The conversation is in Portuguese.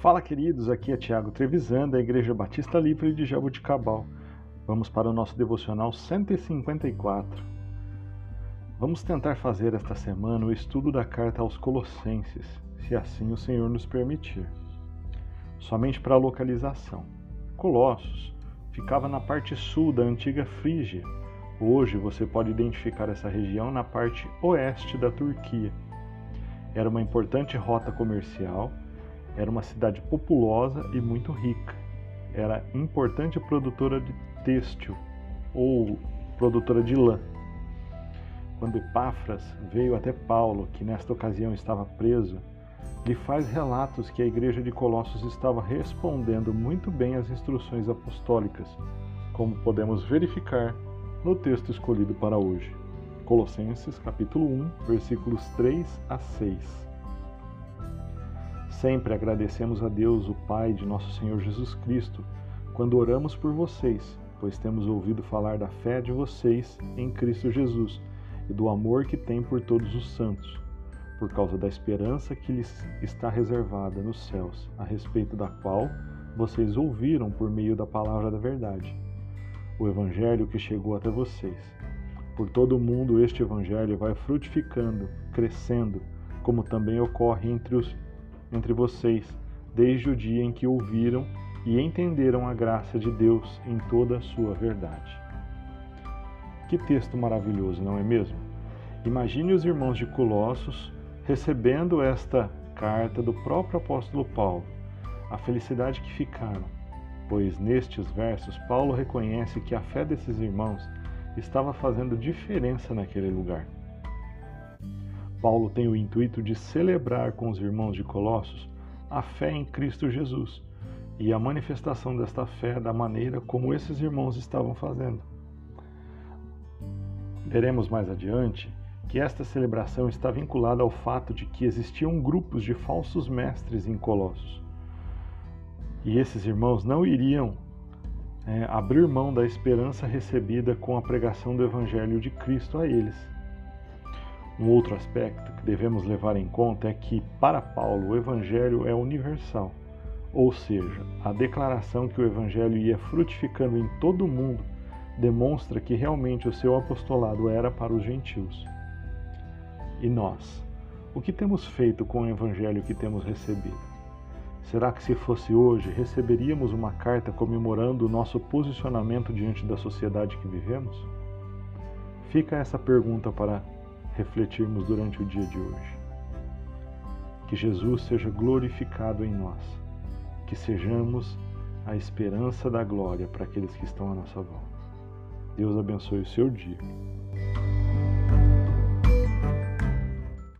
Fala, queridos, aqui é Tiago Trevisan, da Igreja Batista Livre de Jaboticabal. Vamos para o nosso devocional 154. Vamos tentar fazer esta semana o estudo da carta aos Colossenses, se assim o Senhor nos permitir. Somente para a localização. Colossos ficava na parte sul da antiga Frígia. Hoje você pode identificar essa região na parte oeste da Turquia. Era uma importante rota comercial era uma cidade populosa e muito rica. Era importante produtora de têxtil ou produtora de lã. Quando Epáfras veio até Paulo, que nesta ocasião estava preso, lhe faz relatos que a igreja de Colossos estava respondendo muito bem às instruções apostólicas, como podemos verificar no texto escolhido para hoje. Colossenses capítulo 1, versículos 3 a 6. Sempre agradecemos a Deus, o Pai de nosso Senhor Jesus Cristo, quando oramos por vocês, pois temos ouvido falar da fé de vocês em Cristo Jesus e do amor que tem por todos os santos, por causa da esperança que lhes está reservada nos céus, a respeito da qual vocês ouviram por meio da palavra da verdade, o Evangelho que chegou até vocês. Por todo o mundo, este Evangelho vai frutificando, crescendo, como também ocorre entre os entre vocês, desde o dia em que ouviram e entenderam a graça de Deus em toda a sua verdade. Que texto maravilhoso, não é mesmo? Imagine os irmãos de Colossos recebendo esta carta do próprio apóstolo Paulo, a felicidade que ficaram, pois nestes versos Paulo reconhece que a fé desses irmãos estava fazendo diferença naquele lugar. Paulo tem o intuito de celebrar com os irmãos de Colossos a fé em Cristo Jesus e a manifestação desta fé da maneira como esses irmãos estavam fazendo. Veremos mais adiante que esta celebração está vinculada ao fato de que existiam grupos de falsos mestres em Colossos. E esses irmãos não iriam é, abrir mão da esperança recebida com a pregação do Evangelho de Cristo a eles. Um outro aspecto que devemos levar em conta é que, para Paulo, o Evangelho é universal, ou seja, a declaração que o Evangelho ia frutificando em todo o mundo demonstra que realmente o seu apostolado era para os gentios. E nós? O que temos feito com o Evangelho que temos recebido? Será que se fosse hoje, receberíamos uma carta comemorando o nosso posicionamento diante da sociedade que vivemos? Fica essa pergunta para refletirmos durante o dia de hoje. Que Jesus seja glorificado em nós, que sejamos a esperança da glória para aqueles que estão à nossa volta. Deus abençoe o seu dia.